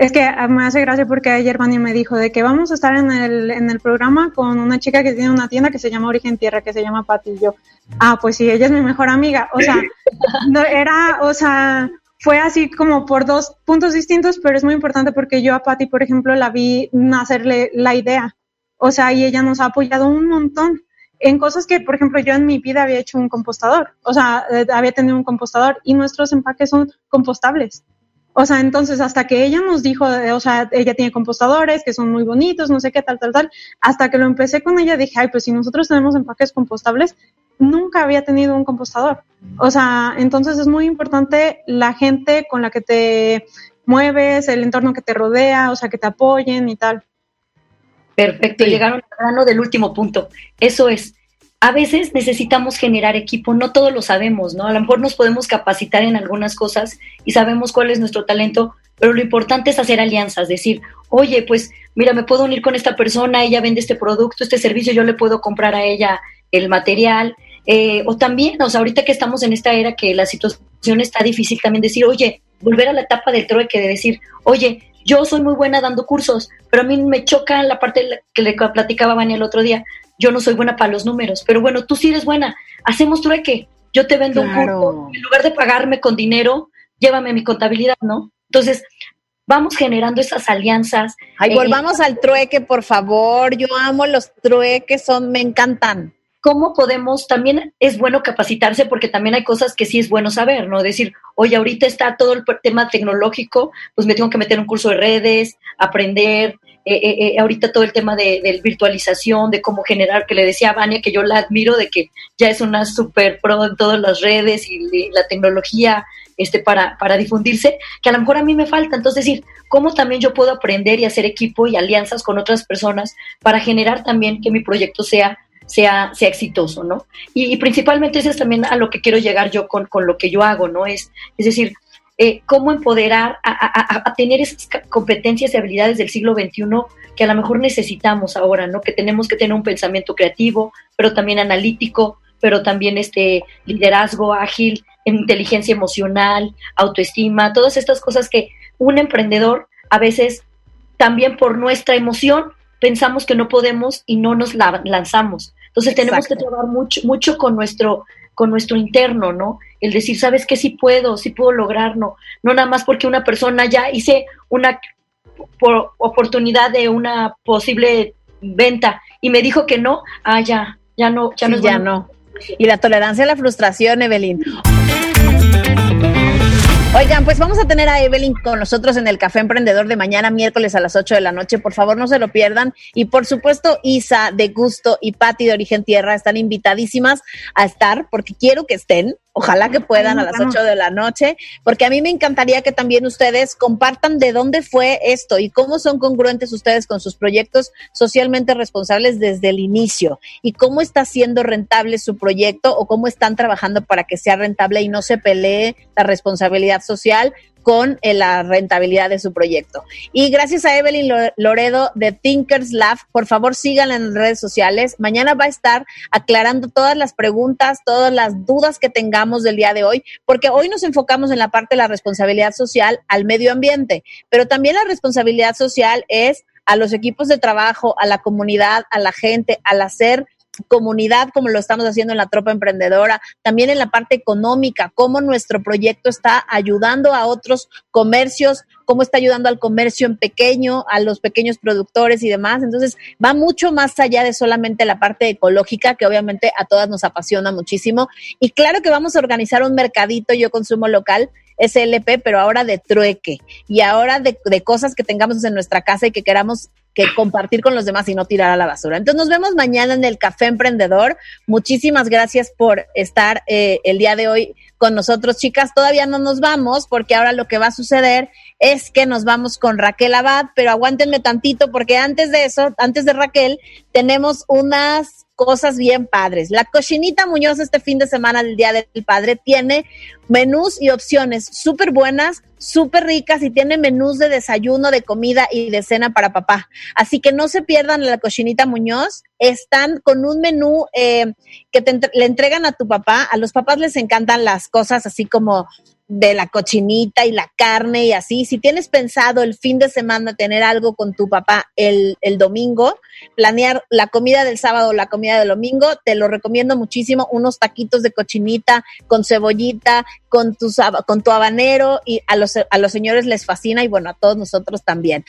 Speaker 3: es que me hace gracia porque ayer Vania me dijo de que vamos a estar en el, en el programa con una chica que tiene una tienda que se llama Origen Tierra, que se llama Pati. Y yo, ah, pues sí, ella es mi mejor amiga. O sea, no, era, o sea, fue así como por dos puntos distintos, pero es muy importante porque yo a Pati, por ejemplo, la vi nacerle la idea. O sea, y ella nos ha apoyado un montón en cosas que, por ejemplo, yo en mi vida había hecho un compostador. O sea, eh, había tenido un compostador y nuestros empaques son compostables. O sea, entonces hasta que ella nos dijo, o sea, ella tiene compostadores que son muy bonitos, no sé qué, tal, tal, tal, hasta que lo empecé con ella dije, ay, pues si nosotros tenemos empaques compostables, nunca había tenido un compostador. O sea, entonces es muy importante la gente con la que te mueves, el entorno que te rodea, o sea, que te apoyen y tal.
Speaker 4: Perfecto, llegaron al grano del último punto. Eso es, a veces necesitamos generar equipo, no todo lo sabemos, ¿no? A lo mejor nos podemos capacitar en algunas cosas y sabemos cuál es nuestro talento, pero lo importante es hacer alianzas, decir, oye, pues mira, me puedo unir con esta persona, ella vende este producto, este servicio, yo le puedo comprar a ella el material, eh, o también, o sea, ahorita que estamos en esta era que la situación está difícil, también decir, oye, volver a la etapa del trueque, de decir, oye, yo soy muy buena dando cursos, pero a mí me choca la parte que le platicaba Vania el otro día, yo no soy buena para los números, pero bueno, tú sí eres buena, hacemos trueque, yo te vendo un curso, en lugar de pagarme con dinero, llévame mi contabilidad, ¿no? Entonces, vamos generando esas alianzas.
Speaker 1: Ay, volvamos al trueque, por favor, yo amo los trueques, son, me encantan.
Speaker 4: ¿Cómo podemos? También es bueno capacitarse porque también hay cosas que sí es bueno saber, ¿no? Decir, oye, ahorita está todo el tema tecnológico, pues me tengo que meter un curso de redes, aprender, eh, eh, eh, ahorita todo el tema de, virtualización, de cómo generar, que le decía a Vania que yo la admiro, de que ya es una super pro en todas las redes y, la tecnología este, para, para difundirse, que a lo mejor a mí me falta. Entonces, decir, cómo también yo puedo aprender y hacer equipo y alianzas con otras personas para generar también que mi proyecto sea sea, sea exitoso, ¿no? Y, principalmente eso es también a lo que quiero llegar yo con, con lo que yo hago, ¿no? Es, es decir, eh, cómo empoderar a, tener esas competencias y habilidades del siglo XXI que a lo mejor necesitamos ahora, ¿no? Que tenemos que tener un pensamiento creativo, pero también analítico, pero también este liderazgo ágil, inteligencia emocional, autoestima, todas estas cosas que un emprendedor a veces también por nuestra emoción pensamos que no podemos y no nos lanzamos. Entonces tenemos que trabajar mucho, mucho con nuestro con nuestro interno, ¿no? El decir, ¿sabes qué? Sí puedo, sí puedo lograrlo. No nada más porque una persona ya hice una oportunidad de una posible venta y me dijo que no, ah, ya, ya no, ya no.
Speaker 1: ya no. Y la tolerancia a la frustración, Evelyn. Oigan, pues vamos a tener a Evelyn con nosotros en el Café Emprendedor de mañana, miércoles a las 8 de la noche. Por favor, no se lo pierdan. Y por supuesto, Isa de Gusto y Patti de Origen Tierra están invitadísimas a estar, porque quiero que estén, Ojalá que puedan a las 8 de la noche, porque a mí me encantaría que también ustedes compartan de dónde fue esto y cómo son congruentes ustedes con sus proyectos socialmente responsables desde el inicio y cómo está siendo rentable su proyecto o cómo están trabajando para que sea rentable y no se pelee la responsabilidad social con eh, la rentabilidad de su proyecto. Y gracias a Evelyn Loredo de Thinkers Lab, por favor síganla en redes sociales. Mañana va a estar aclarando todas las preguntas, todas las dudas que tengamos del día de hoy, porque hoy nos enfocamos en la parte de la responsabilidad social al medio ambiente, pero también la responsabilidad social es a los equipos de trabajo, a la comunidad, a la gente, al hacer comunidad como lo estamos haciendo en la tropa emprendedora, también en la parte económica, cómo nuestro proyecto está ayudando a otros comercios, cómo está ayudando al comercio en pequeño, a los pequeños productores y demás. Entonces, va mucho más allá de solamente la parte ecológica, que obviamente a todas nos apasiona muchísimo. Y claro que vamos a organizar un mercadito yo consumo local SLP, pero ahora de trueque y ahora de, cosas que tengamos en nuestra casa y que queramos compartir con los demás y no tirar a la basura. Entonces nos vemos mañana en el Café Emprendedor. Muchísimas gracias por estar eh, el día de hoy con nosotros, chicas. Todavía no nos vamos porque ahora lo que va a suceder es que nos vamos con Raquel Abad, pero aguántenme tantito porque antes de eso, antes de Raquel, tenemos unas cosas bien padres. La cochinita Muñoz este fin de semana del Día del Padre tiene menús y opciones súper buenas, súper ricas y tiene menús de desayuno, de comida y de cena para papá. Así que no se pierdan la cochinita Muñoz. Están con un menú eh, que le entregan a tu papá. A los papás les encantan las cosas así como de la cochinita y la carne y así. Si tienes pensado el fin de semana tener algo con tu papá el, el domingo, planear la comida del sábado o la comida del domingo, te lo recomiendo muchísimo. Unos taquitos de cochinita con cebollita, con tu, con tu habanero y a los, a los señores les fascina y bueno, a todos nosotros también.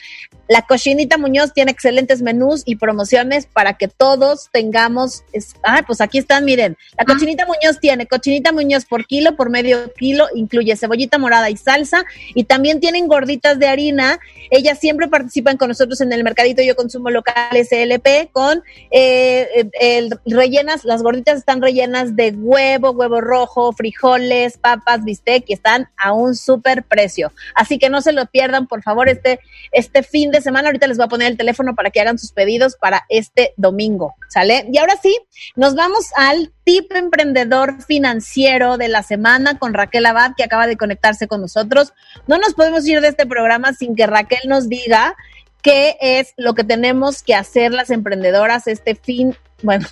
Speaker 1: La cochinita Muñoz tiene excelentes menús y promociones para que todos tengamos. ah, pues aquí están, miren. La cochinita Muñoz tiene cochinita Muñoz por kilo, por medio kilo, incluye cebollita morada y salsa y también tienen gorditas de harina. Ellas siempre participan con nosotros en el mercadito Yo Consumo Local SLP con eh, el, rellenas, las gorditas están rellenas de huevo, huevo rojo, frijoles, papas bistec y están a un súper precio. Así que no se lo pierdan, por favor, este, este fin de semana. Ahorita les voy a poner el teléfono para que hagan sus pedidos para este domingo. ¿Sale? Y ahora sí, nos vamos al tip emprendedor financiero de la semana con Raquel Abad, que acaba de conectarse con nosotros. No nos podemos ir de este programa sin que Raquel nos diga qué es lo que tenemos que hacer las emprendedoras este fin, bueno,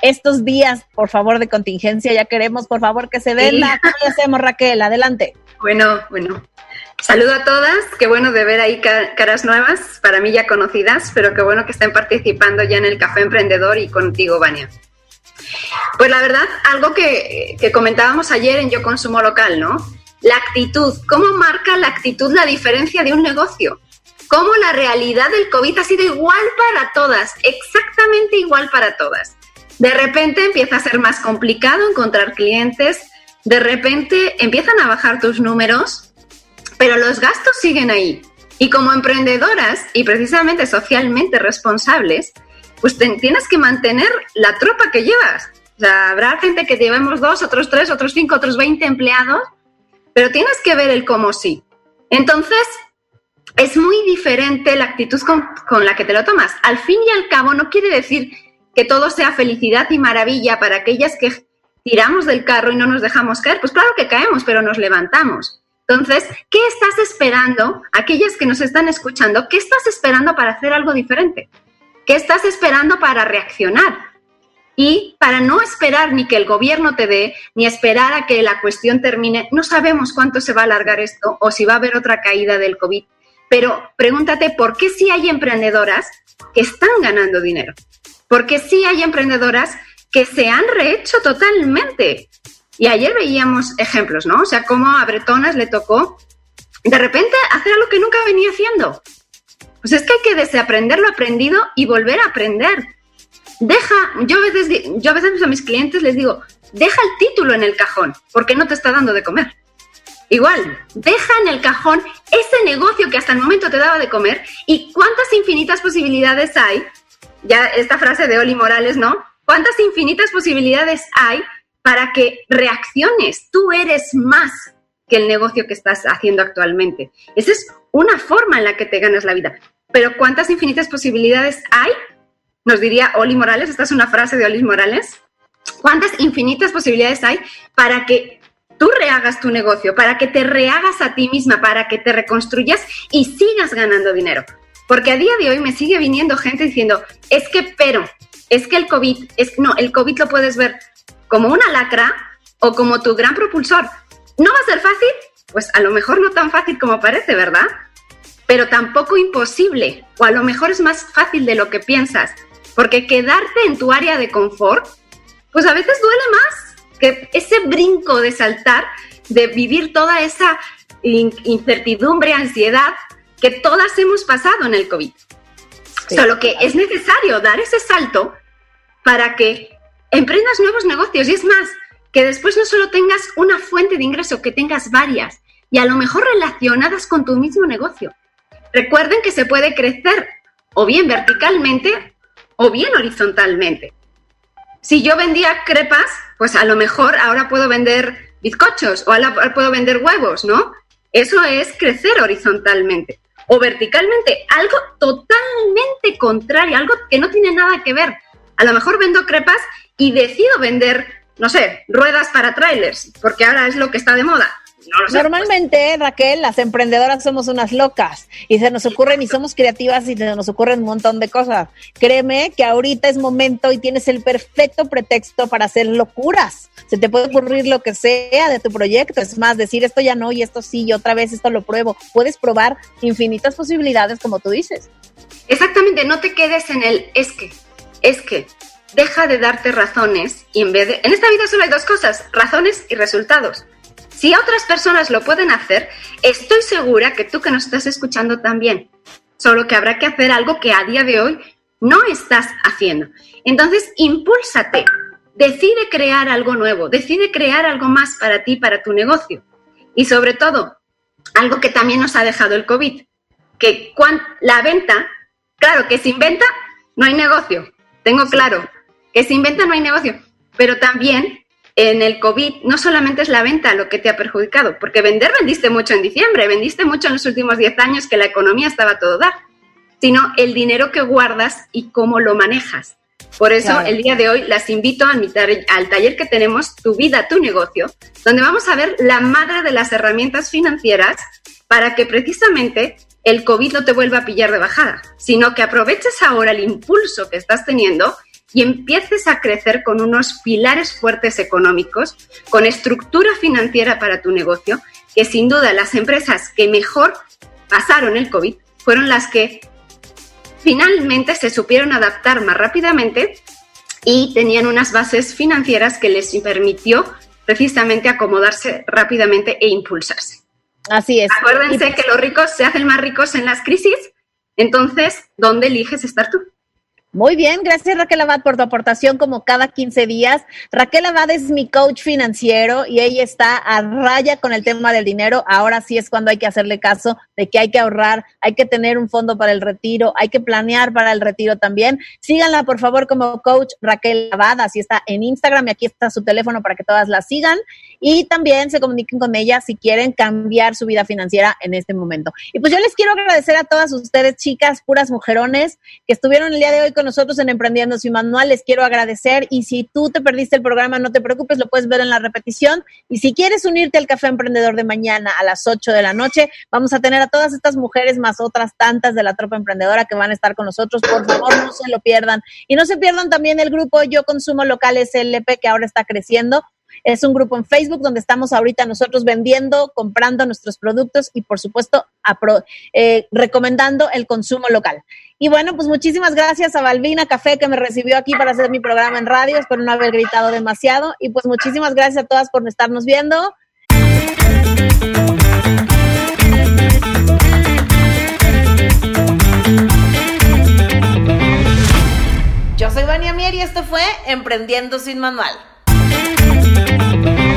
Speaker 1: estos días, por favor, de contingencia. Ya queremos, por favor, que se den la. ¿Cómo hacemos, Raquel? Adelante.
Speaker 5: Bueno, bueno. Saludo a todas, qué bueno de ver ahí caras nuevas, para mí ya conocidas, pero qué bueno que estén participando ya en el Café Emprendedor y contigo, Vania. Pues la verdad, algo que, que comentábamos ayer en Yo Consumo Local, ¿no? La actitud, ¿cómo marca la actitud la diferencia de un negocio? ¿Cómo la realidad del COVID ha sido igual para todas, exactamente igual para todas? De repente empieza a ser más complicado encontrar clientes, de repente empiezan a bajar tus números, pero los gastos siguen ahí. Y como emprendedoras y precisamente socialmente responsables, pues tienes que mantener la tropa que llevas. Habrá gente que llevemos dos, otros tres, otros cinco, otros veinte empleados, pero tienes que ver el cómo sí. Entonces, es muy diferente la actitud con, con la que te lo tomas. Al fin y al cabo, no quiere decir que todo sea felicidad y maravilla para aquellas que tiramos del carro y no nos dejamos caer. Pues claro que caemos, pero nos levantamos. Entonces, ¿qué estás esperando? Aquellas que nos están escuchando, ¿qué estás esperando para hacer algo diferente? ¿Qué estás esperando para reaccionar? Y para no esperar ni que el gobierno te dé, ni esperar a que la cuestión termine, no sabemos cuánto se va a alargar esto o si va a haber otra caída del COVID. Pero pregúntate por qué si hay emprendedoras que están ganando dinero porque sí hay emprendedoras que se han rehecho totalmente. Y ayer veíamos ejemplos, ¿no? O sea, cómo a Bretonas le tocó de repente hacer algo que nunca venía haciendo. Pues es que hay que desaprender lo aprendido y volver a aprender. Deja, yo a veces, yo a, veces a mis clientes les digo, deja el título en el cajón, porque no te está dando de comer. Igual, deja en el cajón ese negocio que hasta el momento te daba de comer y cuántas infinitas posibilidades hay ya esta frase de Oli Morales, ¿no? ¿Cuántas infinitas posibilidades hay para que reacciones. Tú eres más que el negocio que estás haciendo actualmente. Esa es una forma en la que te ganas la vida. Pero ¿cuántas infinitas posibilidades hay? Nos diría Oli Morales, esta es una frase de Oli Morales. ¿Cuántas infinitas posibilidades hay para que tú rehagas tu negocio, para que te rehagas a ti misma, para que te reconstruyas y sigas ganando dinero? Porque a día de hoy me sigue viniendo gente diciendo, es que, pero, es que el COVID, es, no, el COVID lo puedes ver como una lacra o como tu gran propulsor. ¿No va a ser fácil? Pues a lo mejor no tan fácil como parece, ¿verdad? Pero tampoco imposible, o a lo mejor es más fácil de lo que piensas, porque quedarte en tu área de confort, pues a veces duele más que ese brinco de saltar, de vivir toda esa incertidumbre, ansiedad que todas hemos pasado en el COVID. Solo que es necesario dar ese salto para que emprendas nuevos negocios. Y es más, que después no solo tengas una fuente de ingreso, que tengas varias y a lo mejor relacionadas con tu mismo negocio. Recuerden que se puede crecer o bien verticalmente o bien horizontalmente. Si yo vendía crepas, pues a lo mejor ahora puedo vender bizcochos o ahora puedo vender huevos, ¿no? Eso es crecer horizontalmente o verticalmente, algo totalmente contrario, algo que no tiene nada que ver. A lo mejor vendo crepas y decido vender, no sé, ruedas para trailers, porque ahora es lo que está de moda.
Speaker 1: Normalmente, Raquel, las emprendedoras somos unas locas y se nos ocurren y somos creativas y se nos ocurren un montón de cosas. Créeme que ahorita es momento y tienes el perfecto pretexto para hacer locuras. Se te puede ocurrir lo que sea de tu proyecto. Es más, decir esto ya no y esto sí y otra vez esto lo pruebo. Puedes probar infinitas posibilidades como tú dices.
Speaker 5: Exactamente, no te quedes en el es que, es que. Deja de darte razones y en vez de... En esta vida solo hay dos cosas, razones y resultados. Si otras personas lo pueden hacer, estoy segura que tú que nos estás escuchando también. Solo que habrá que hacer algo que a día de hoy no estás haciendo. Entonces, impúlsate. Decide crear algo nuevo, decide crear algo más para ti, para tu negocio. Y sobre todo, algo que también nos ha dejado el COVID, que la venta, claro, que sin venta no hay negocio, tengo claro, que sin venta no hay negocio, pero también en el COVID no solamente es la venta lo que te ha perjudicado, porque vender vendiste mucho en diciembre, vendiste mucho en los últimos 10 años que la economía estaba a todo dar, sino el dinero que guardas y cómo lo manejas. Por eso el día de hoy las invito a invitar al taller que tenemos, Tu vida, tu negocio, donde vamos a ver la madre de las herramientas financieras para que precisamente el COVID no te vuelva a pillar de bajada, sino que aproveches ahora el impulso que estás teniendo y empieces a crecer con unos pilares fuertes económicos, con estructura financiera para tu negocio, que sin duda las empresas que mejor pasaron el COVID fueron las que finalmente se supieron adaptar más rápidamente y tenían unas bases financieras que les permitió precisamente acomodarse rápidamente e impulsarse.
Speaker 1: Así es.
Speaker 5: Acuérdense que los ricos se hacen más ricos en las crisis, entonces, ¿dónde eliges estar tú?
Speaker 1: Muy bien, gracias Raquel Abad por tu aportación como cada 15 días. Raquel Abad es mi coach financiero y ella está a raya con el tema del dinero. Ahora sí es cuando hay que hacerle caso de que hay que ahorrar, hay que tener un fondo para el retiro, hay que planear para el retiro también. Síganla por favor como coach Raquel Abad, así está en Instagram y aquí está su teléfono para que todas la sigan y también se comuniquen con ella si quieren cambiar su vida financiera en este momento. Y pues yo les quiero agradecer a todas ustedes, chicas, puras mujerones, que estuvieron el día de hoy con nosotros en Emprendiendo Sin Manual. Les quiero agradecer y si tú te perdiste el programa, no te preocupes, lo puedes ver en la repetición. Y si quieres unirte al Café Emprendedor de mañana a las 8 de la noche, vamos a tener a todas estas mujeres más otras tantas de la tropa emprendedora que van a estar con nosotros. Por favor, no se lo pierdan. Y no se pierdan también el grupo Yo Consumo Local SLP que ahora está creciendo es un grupo en Facebook donde estamos ahorita nosotros vendiendo, comprando nuestros productos y por supuesto eh, recomendando el consumo local. Y bueno, pues muchísimas gracias a Balbina Café que me recibió aquí para hacer mi programa en radio. Espero no haber gritado demasiado. Y pues muchísimas gracias a todas por estarnos viendo. Yo soy Vania Mier y esto fue Emprendiendo sin Manual. Thank you.